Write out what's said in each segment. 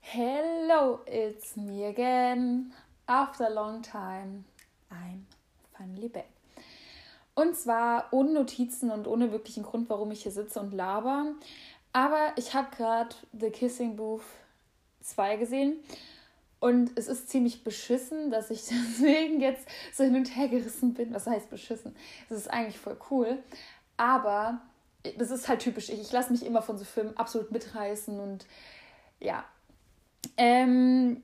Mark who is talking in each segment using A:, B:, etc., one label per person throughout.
A: Hello, it's me again. After a long time, I'm finally back. Und zwar ohne Notizen und ohne wirklichen Grund, warum ich hier sitze und laber. Aber ich habe gerade The Kissing Booth 2 gesehen. Und es ist ziemlich beschissen, dass ich deswegen jetzt so hin und her gerissen bin. Was heißt beschissen? Es ist eigentlich voll cool. Aber das ist halt typisch ich. Ich lasse mich immer von so Filmen absolut mitreißen und ja. Ähm,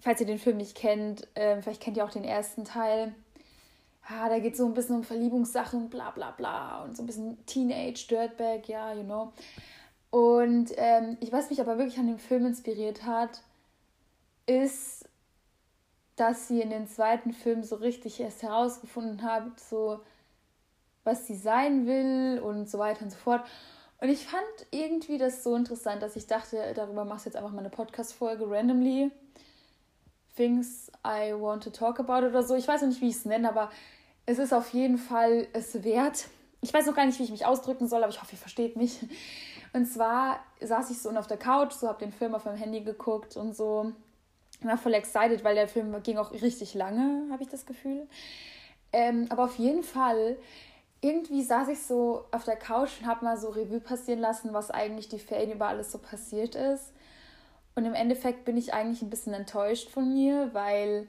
A: falls ihr den Film nicht kennt, äh, vielleicht kennt ihr auch den ersten Teil. Ja, da geht es so ein bisschen um Verliebungssachen, bla bla bla und so ein bisschen Teenage, Dirtbag, ja, you know. Und ähm, ich weiß mich aber wirklich an den Film inspiriert hat, ist, dass sie in den zweiten Film so richtig erst herausgefunden hat, so was sie sein will und so weiter und so fort. Und ich fand irgendwie das so interessant, dass ich dachte, darüber machst du jetzt einfach mal eine Podcast-Folge randomly. Things I want to talk about oder so. Ich weiß noch nicht, wie ich es nenne, aber es ist auf jeden Fall es wert. Ich weiß noch gar nicht, wie ich mich ausdrücken soll, aber ich hoffe, ihr versteht mich. Und zwar saß ich so auf der Couch, so habe den Film auf meinem Handy geguckt und so. War voll excited, weil der Film ging auch richtig lange, habe ich das Gefühl. Ähm, aber auf jeden Fall irgendwie saß ich so auf der Couch und habe mal so Revue passieren lassen, was eigentlich die Ferien über alles so passiert ist. Und im Endeffekt bin ich eigentlich ein bisschen enttäuscht von mir, weil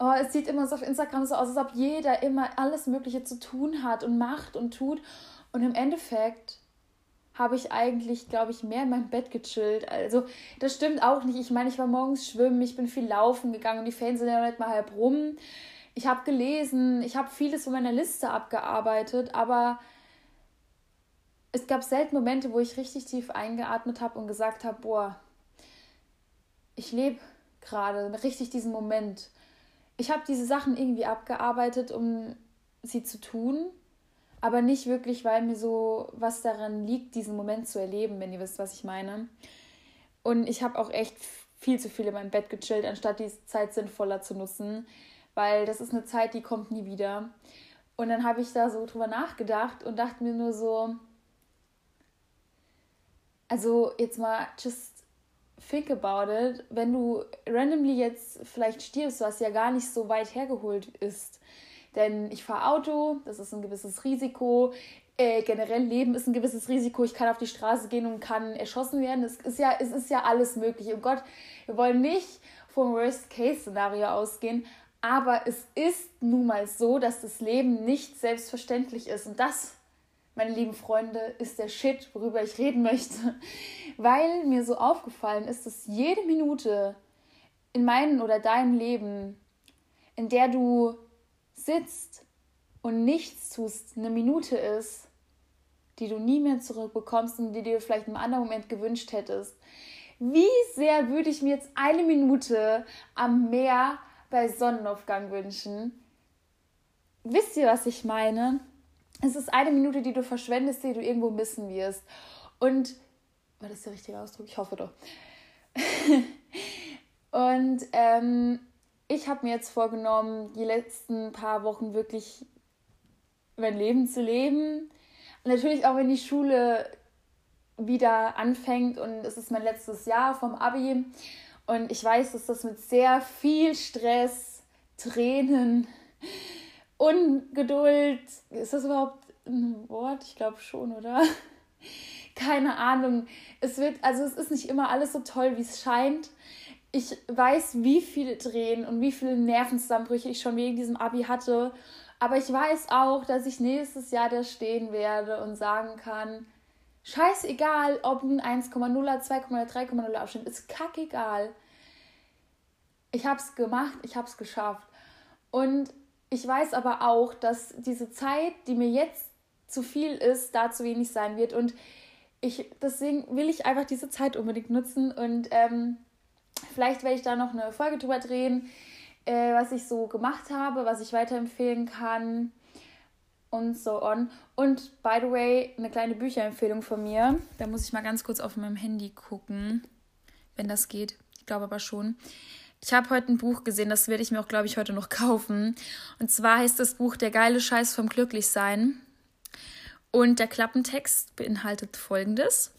A: oh, es sieht immer so auf Instagram so aus, als ob jeder immer alles Mögliche zu tun hat und macht und tut. Und im Endeffekt habe ich eigentlich, glaube ich, mehr in meinem Bett gechillt. Also, das stimmt auch nicht. Ich meine, ich war morgens schwimmen, ich bin viel laufen gegangen und die Ferien sind ja nicht mal halb rum ich habe gelesen, ich habe vieles von meiner Liste abgearbeitet, aber es gab selten Momente, wo ich richtig tief eingeatmet habe und gesagt habe, boah, ich lebe gerade richtig diesen Moment. Ich habe diese Sachen irgendwie abgearbeitet, um sie zu tun, aber nicht wirklich, weil mir so was daran liegt, diesen Moment zu erleben, wenn ihr wisst, was ich meine. Und ich habe auch echt viel zu viel in meinem Bett gechillt, anstatt die Zeit sinnvoller zu nutzen weil das ist eine Zeit, die kommt nie wieder. Und dann habe ich da so drüber nachgedacht und dachte mir nur so, also jetzt mal just think about it, wenn du randomly jetzt vielleicht stirbst, was ja gar nicht so weit hergeholt ist. Denn ich fahre Auto, das ist ein gewisses Risiko. Äh, generell Leben ist ein gewisses Risiko. Ich kann auf die Straße gehen und kann erschossen werden. Es ist ja, es ist ja alles möglich. Und Gott, wir wollen nicht vom Worst-Case-Szenario ausgehen, aber es ist nun mal so, dass das Leben nicht selbstverständlich ist. Und das, meine lieben Freunde, ist der Shit, worüber ich reden möchte. Weil mir so aufgefallen ist, dass jede Minute in meinem oder deinem Leben, in der du sitzt und nichts tust, eine Minute ist, die du nie mehr zurückbekommst und die du dir vielleicht einem anderen Moment gewünscht hättest. Wie sehr würde ich mir jetzt eine Minute am Meer bei Sonnenaufgang wünschen. Wisst ihr, was ich meine? Es ist eine Minute, die du verschwendest, die du irgendwo missen wirst. Und, war das der richtige Ausdruck? Ich hoffe doch. Und ähm, ich habe mir jetzt vorgenommen, die letzten paar Wochen wirklich mein Leben zu leben. Natürlich auch, wenn die Schule wieder anfängt und es ist mein letztes Jahr vom Abi und ich weiß, dass das mit sehr viel Stress, Tränen, Ungeduld, ist das überhaupt ein Wort? Ich glaube schon, oder? Keine Ahnung. Es wird, also es ist nicht immer alles so toll, wie es scheint. Ich weiß, wie viele Tränen und wie viele Nervenzusammenbrüche ich schon wegen diesem Abi hatte. Aber ich weiß auch, dass ich nächstes Jahr da stehen werde und sagen kann, Scheißegal, ob ein 1,0, 2,0, 3,0 Abstand ist kackegal. Ich habe es gemacht, ich habe es geschafft. Und ich weiß aber auch, dass diese Zeit, die mir jetzt zu viel ist, da zu wenig sein wird. Und ich, deswegen will ich einfach diese Zeit unbedingt nutzen. Und ähm, vielleicht werde ich da noch eine Folge drüber drehen, äh, was ich so gemacht habe, was ich weiterempfehlen kann und so on. Und by the way, eine kleine Bücherempfehlung von mir. Da muss ich mal ganz kurz auf meinem Handy gucken, wenn das geht. Ich glaube aber schon. Ich habe heute ein Buch gesehen, das werde ich mir auch, glaube ich, heute noch kaufen. Und zwar heißt das Buch Der geile Scheiß vom Glücklichsein. Und der Klappentext beinhaltet folgendes.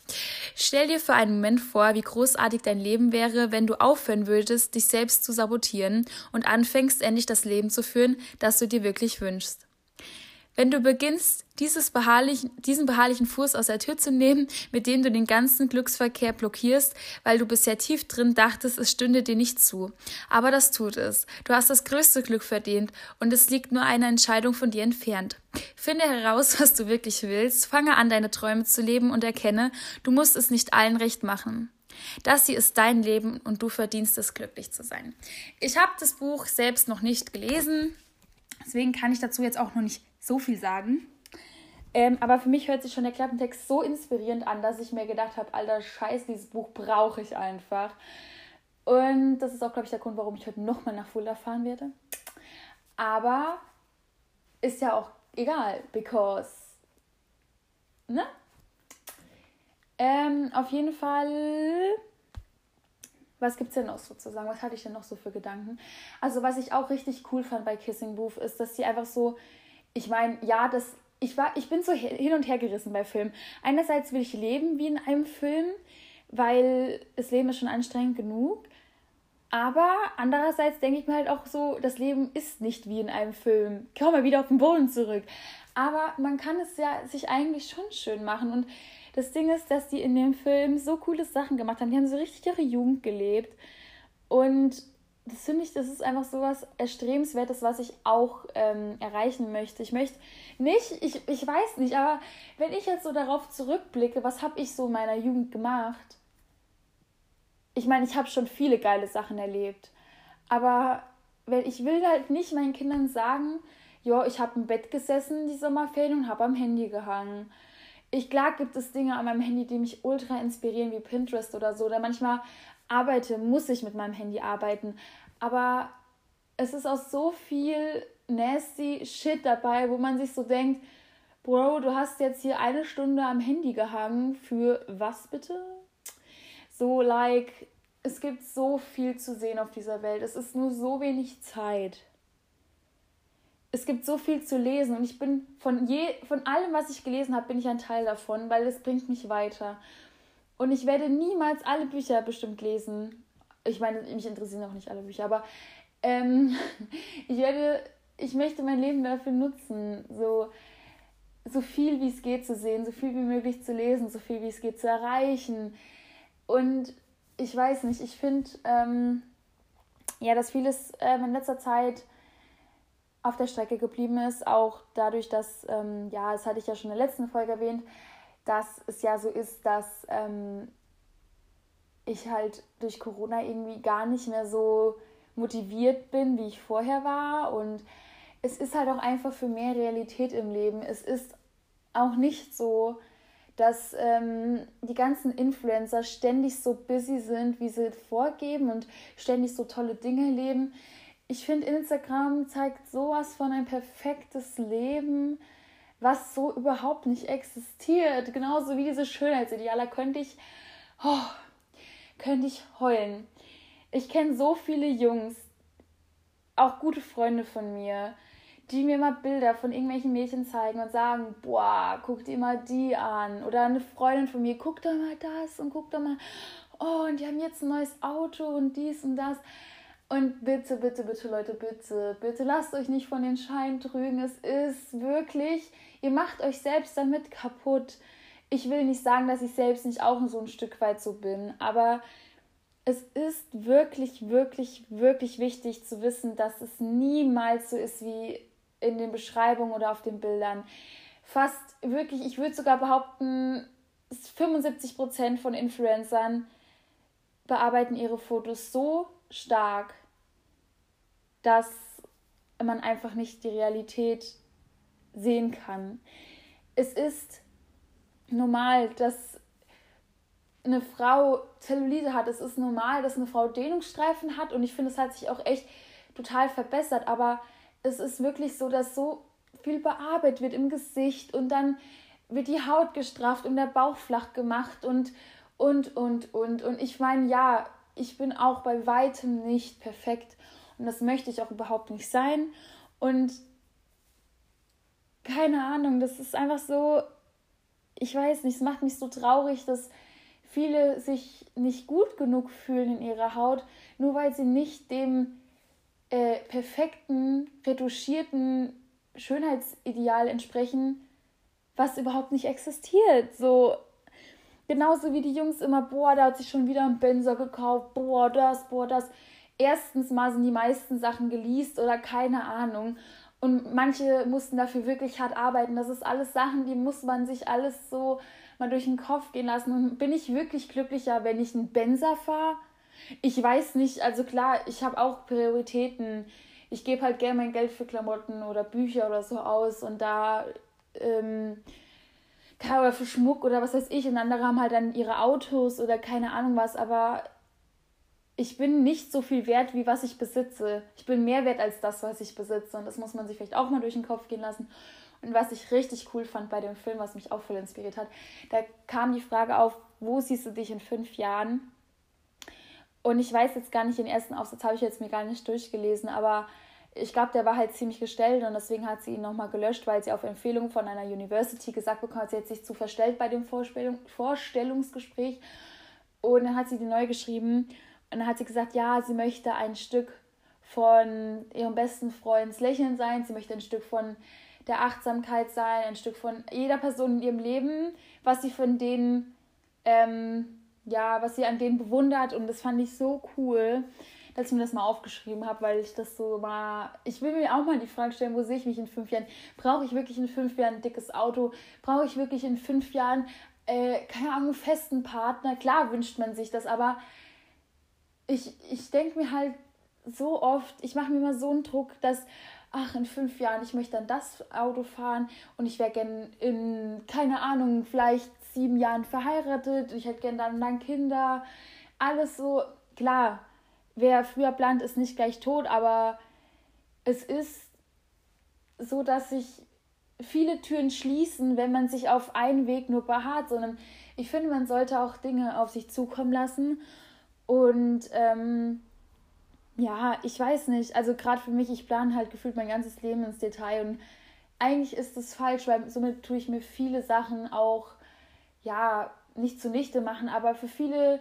A: Stell dir für einen Moment vor, wie großartig dein Leben wäre, wenn du aufhören würdest, dich selbst zu sabotieren und anfängst, endlich das Leben zu führen, das du dir wirklich wünschst. Wenn du beginnst, dieses beharrlichen, diesen beharrlichen Fuß aus der Tür zu nehmen, mit dem du den ganzen Glücksverkehr blockierst, weil du bisher tief drin dachtest, es stünde dir nicht zu. Aber das tut es. Du hast das größte Glück verdient und es liegt nur eine Entscheidung von dir entfernt. Finde heraus, was du wirklich willst, fange an, deine Träume zu leben und erkenne, du musst es nicht allen recht machen. Das hier ist dein Leben und du verdienst es, glücklich zu sein. Ich habe das Buch selbst noch nicht gelesen, deswegen kann ich dazu jetzt auch noch nicht so viel sagen. Ähm, aber für mich hört sich schon der Klappentext so inspirierend an, dass ich mir gedacht habe, alter Scheiß, dieses Buch brauche ich einfach. Und das ist auch, glaube ich, der Grund, warum ich heute nochmal nach Fulda fahren werde. Aber ist ja auch egal, because, ne? Ähm, auf jeden Fall, was gibt es denn noch sozusagen? Was hatte ich denn noch so für Gedanken? Also, was ich auch richtig cool fand bei Kissing Booth, ist, dass sie einfach so ich meine, ja, das, ich, war, ich bin so hin und her gerissen bei Filmen. Einerseits will ich leben wie in einem Film, weil das Leben ist schon anstrengend genug. Aber andererseits denke ich mir halt auch so, das Leben ist nicht wie in einem Film. Komm mal wieder auf den Boden zurück. Aber man kann es ja sich eigentlich schon schön machen. Und das Ding ist, dass die in dem Film so coole Sachen gemacht haben. Die haben so richtig ihre Jugend gelebt. Und das finde ich, das ist einfach so was Erstrebenswertes, was ich auch ähm, erreichen möchte. Ich möchte nicht, ich, ich weiß nicht, aber wenn ich jetzt so darauf zurückblicke, was habe ich so in meiner Jugend gemacht? Ich meine, ich habe schon viele geile Sachen erlebt, aber wenn, ich will halt nicht meinen Kindern sagen, ja, ich habe im Bett gesessen die Sommerferien und habe am Handy gehangen. Ich klar gibt es Dinge an meinem Handy, die mich ultra inspirieren, wie Pinterest oder so. Oder manchmal arbeite, muss ich mit meinem Handy arbeiten. Aber es ist auch so viel nasty Shit dabei, wo man sich so denkt, Bro, du hast jetzt hier eine Stunde am Handy gehangen. Für was bitte? So, like, es gibt so viel zu sehen auf dieser Welt. Es ist nur so wenig Zeit. Es gibt so viel zu lesen und ich bin von je von allem, was ich gelesen habe, bin ich ein Teil davon, weil es bringt mich weiter. Und ich werde niemals alle Bücher bestimmt lesen. Ich meine, mich interessieren auch nicht alle Bücher, aber ähm, ich werde, ich möchte mein Leben dafür nutzen, so, so viel wie es geht zu sehen, so viel wie möglich zu lesen, so viel wie es geht zu erreichen. Und ich weiß nicht, ich finde, ähm, ja, dass vieles ähm, in letzter Zeit auf der Strecke geblieben ist, auch dadurch, dass, ähm, ja, das hatte ich ja schon in der letzten Folge erwähnt, dass es ja so ist, dass ähm, ich halt durch Corona irgendwie gar nicht mehr so motiviert bin, wie ich vorher war. Und es ist halt auch einfach für mehr Realität im Leben. Es ist auch nicht so, dass ähm, die ganzen Influencer ständig so busy sind, wie sie vorgeben und ständig so tolle Dinge leben. Ich finde, Instagram zeigt sowas von ein perfektes Leben was so überhaupt nicht existiert. Genauso wie diese Schönheitsideale könnte ich, oh, könnte ich heulen. Ich kenne so viele Jungs, auch gute Freunde von mir, die mir mal Bilder von irgendwelchen Mädchen zeigen und sagen, boah, guck dir mal die an. Oder eine Freundin von mir, guck doch mal das und guck doch mal, oh, und die haben jetzt ein neues Auto und dies und das. Und bitte, bitte, bitte, Leute, bitte, bitte lasst euch nicht von den Schein trügen. Es ist wirklich, ihr macht euch selbst damit kaputt. Ich will nicht sagen, dass ich selbst nicht auch so ein Stück weit so bin, aber es ist wirklich, wirklich, wirklich wichtig zu wissen, dass es niemals so ist wie in den Beschreibungen oder auf den Bildern. Fast wirklich, ich würde sogar behaupten, 75 Prozent von Influencern bearbeiten ihre Fotos so stark, dass man einfach nicht die Realität sehen kann. Es ist normal, dass eine Frau Zellulite hat. Es ist normal, dass eine Frau Dehnungsstreifen hat und ich finde, es hat sich auch echt total verbessert. Aber es ist wirklich so, dass so viel bearbeitet wird im Gesicht und dann wird die Haut gestrafft und der Bauch flach gemacht und und und und und ich meine ja ich bin auch bei weitem nicht perfekt und das möchte ich auch überhaupt nicht sein. Und keine Ahnung, das ist einfach so, ich weiß nicht, es macht mich so traurig, dass viele sich nicht gut genug fühlen in ihrer Haut, nur weil sie nicht dem äh, perfekten, retuschierten Schönheitsideal entsprechen, was überhaupt nicht existiert. So, genauso wie die Jungs immer, boah, da hat sich schon wieder ein Benzer gekauft, boah, das, boah, das. Erstens mal sind die meisten Sachen geleast oder keine Ahnung. Und manche mussten dafür wirklich hart arbeiten. Das ist alles Sachen, die muss man sich alles so mal durch den Kopf gehen lassen. Und bin ich wirklich glücklicher, wenn ich einen Benzer fahre? Ich weiß nicht, also klar, ich habe auch Prioritäten. Ich gebe halt gerne mein Geld für Klamotten oder Bücher oder so aus und da ähm, oder für Schmuck oder was weiß ich und andere haben halt dann ihre Autos oder keine Ahnung was, aber ich bin nicht so viel wert, wie was ich besitze. Ich bin mehr wert als das, was ich besitze und das muss man sich vielleicht auch mal durch den Kopf gehen lassen. Und was ich richtig cool fand bei dem Film, was mich auch voll inspiriert hat, da kam die Frage auf, wo siehst du dich in fünf Jahren? Und ich weiß jetzt gar nicht, den ersten Aufsatz habe ich jetzt mir gar nicht durchgelesen, aber ich glaube, der war halt ziemlich gestellt und deswegen hat sie ihn nochmal gelöscht, weil sie auf Empfehlung von einer University gesagt bekommen hat, sie hat sich zu verstellt bei dem Vorstellung, Vorstellungsgespräch. Und dann hat sie die neu geschrieben und dann hat sie gesagt, ja, sie möchte ein Stück von ihrem besten Freunds Lächeln sein, sie möchte ein Stück von der Achtsamkeit sein, ein Stück von jeder Person in ihrem Leben, was sie von denen ähm, ja, was sie an denen bewundert und das fand ich so cool, dass ich mir das mal aufgeschrieben habe, weil ich das so mal, ich will mir auch mal die Frage stellen, wo sehe ich mich in fünf Jahren? Brauche ich wirklich in fünf Jahren ein dickes Auto? Brauche ich wirklich in fünf Jahren, äh, keine Ahnung, einen festen Partner? Klar wünscht man sich das, aber ich, ich denke mir halt so oft, ich mache mir immer so einen Druck, dass ach, in fünf Jahren, ich möchte dann das Auto fahren und ich wäre gern in, keine Ahnung, vielleicht sieben Jahren verheiratet, ich hätte gern dann, dann Kinder, alles so, klar, wer früher plant, ist nicht gleich tot, aber es ist so, dass sich viele Türen schließen, wenn man sich auf einen Weg nur beharrt, sondern ich finde, man sollte auch Dinge auf sich zukommen lassen und ähm, ja, ich weiß nicht, also gerade für mich, ich plane halt gefühlt mein ganzes Leben ins Detail und eigentlich ist das falsch, weil somit tue ich mir viele Sachen auch ja, nicht zunichte machen, aber für viele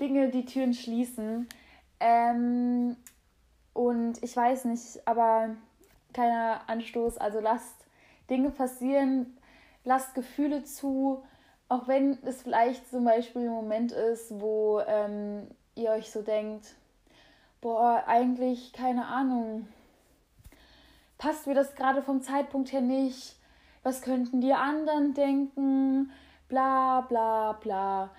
A: Dinge die Türen schließen. Ähm, und ich weiß nicht, aber keiner Anstoß. Also lasst Dinge passieren, lasst Gefühle zu, auch wenn es vielleicht zum Beispiel ein Moment ist, wo ähm, ihr euch so denkt, boah, eigentlich keine Ahnung, passt mir das gerade vom Zeitpunkt her nicht, was könnten die anderen denken, bla bla bla.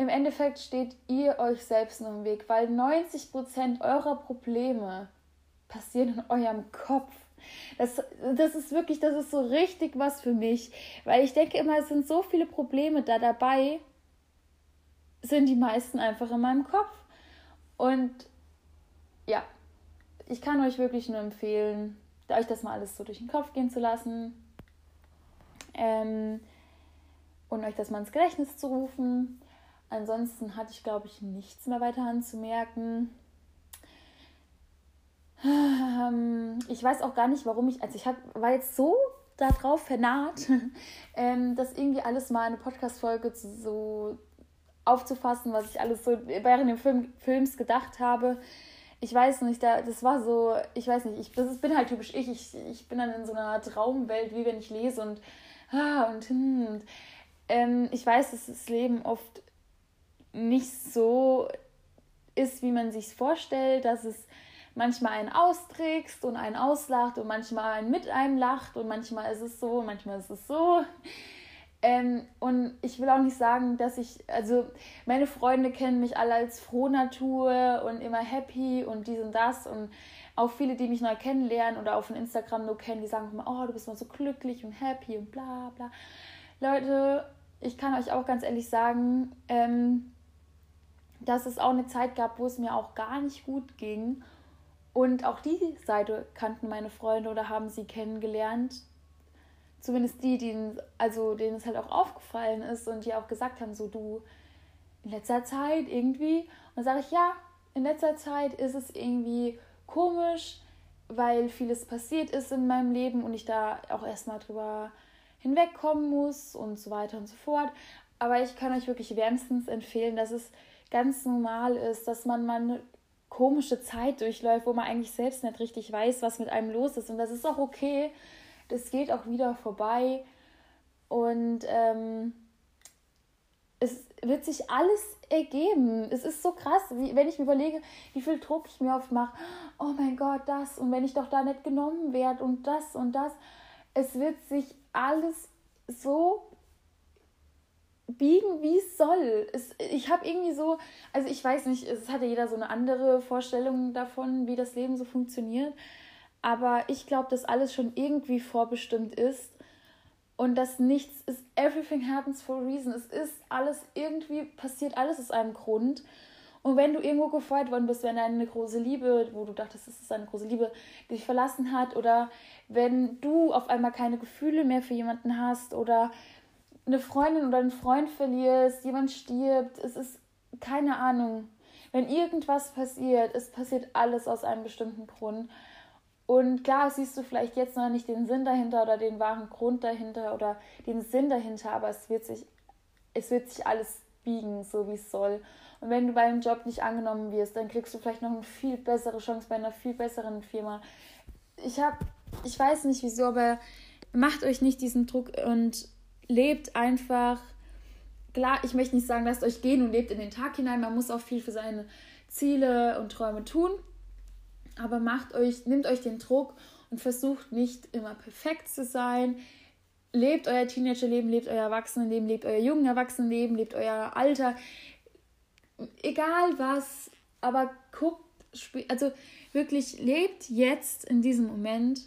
A: Im Endeffekt steht ihr euch selbst im Weg, weil 90% eurer Probleme passieren in eurem Kopf. Das, das ist wirklich, das ist so richtig was für mich, weil ich denke immer, es sind so viele Probleme da dabei, sind die meisten einfach in meinem Kopf. Und ja, ich kann euch wirklich nur empfehlen, euch das mal alles so durch den Kopf gehen zu lassen. Ähm, und euch das mal ins Gedächtnis zu rufen. Ansonsten hatte ich, glaube ich, nichts mehr weiter anzumerken. Ähm, ich weiß auch gar nicht, warum ich, also ich hab, war jetzt so darauf vernarrt, ähm, dass irgendwie alles mal eine Podcast-Folge so aufzufassen, was ich alles so während dem Film, Films gedacht habe. Ich weiß nicht, da, das war so, ich weiß nicht, ich, das ist, bin halt typisch ich. ich. Ich bin dann in so einer Traumwelt, wie wenn ich lese und, ah, und, hm, und ähm, ich weiß, dass das Leben oft nicht so ist, wie man sich vorstellt, dass es manchmal einen austrickst und einen auslacht und manchmal einen mit einem lacht und manchmal ist es so, manchmal ist es so. Ähm, und ich will auch nicht sagen, dass ich, also meine Freunde kennen mich alle als Frohnatur und immer happy und dies und das und auch viele, die mich neu kennenlernen oder auf Instagram nur kennen, die sagen immer, oh, du bist immer so glücklich und happy und bla bla. Leute, ich kann euch auch ganz ehrlich sagen, ähm, dass es auch eine Zeit gab, wo es mir auch gar nicht gut ging. Und auch die Seite kannten meine Freunde oder haben sie kennengelernt. Zumindest die, denen, also denen es halt auch aufgefallen ist und die auch gesagt haben, so du, in letzter Zeit irgendwie. Und sage ich, ja, in letzter Zeit ist es irgendwie komisch, weil vieles passiert ist in meinem Leben und ich da auch erstmal drüber hinwegkommen muss und so weiter und so fort. Aber ich kann euch wirklich wärmstens empfehlen, dass es ganz normal ist, dass man mal eine komische Zeit durchläuft, wo man eigentlich selbst nicht richtig weiß, was mit einem los ist. Und das ist auch okay. Das geht auch wieder vorbei. Und ähm, es wird sich alles ergeben. Es ist so krass, wie, wenn ich mir überlege, wie viel Druck ich mir oft mache. Oh mein Gott, das. Und wenn ich doch da nicht genommen werde und das und das. Es wird sich alles so biegen, wie es soll. Es, ich habe irgendwie so, also ich weiß nicht, es hat ja jeder so eine andere Vorstellung davon, wie das Leben so funktioniert. Aber ich glaube, dass alles schon irgendwie vorbestimmt ist und dass nichts ist, everything happens for a reason. Es ist alles irgendwie passiert, alles aus einem Grund. Und wenn du irgendwo gefeuert worden bist, wenn eine große Liebe, wo du dachtest, es ist eine große Liebe, dich verlassen hat, oder wenn du auf einmal keine Gefühle mehr für jemanden hast, oder eine Freundin oder einen Freund verlierst, jemand stirbt, es ist keine Ahnung. Wenn irgendwas passiert, es passiert alles aus einem bestimmten Grund. Und klar siehst du vielleicht jetzt noch nicht den Sinn dahinter oder den wahren Grund dahinter oder den Sinn dahinter, aber es wird sich, es wird sich alles biegen, so wie es soll. Und wenn du bei einem Job nicht angenommen wirst, dann kriegst du vielleicht noch eine viel bessere Chance bei einer viel besseren Firma. Ich habe, ich weiß nicht wieso, aber macht euch nicht diesen Druck und lebt einfach. Klar, ich möchte nicht sagen, lasst euch gehen und lebt in den Tag hinein. Man muss auch viel für seine Ziele und Träume tun. Aber macht euch, nehmt euch den Druck und versucht nicht immer perfekt zu sein. Lebt euer Teenagerleben, lebt euer Erwachsenenleben, lebt euer jungen Erwachsenenleben, lebt euer Alter. Egal was, aber guckt, also wirklich lebt jetzt in diesem Moment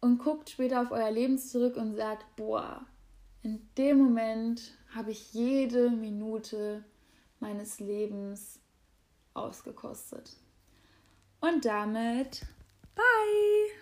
A: und guckt später auf euer Leben zurück und sagt, boah, in dem Moment habe ich jede Minute meines Lebens ausgekostet. Und damit, bye!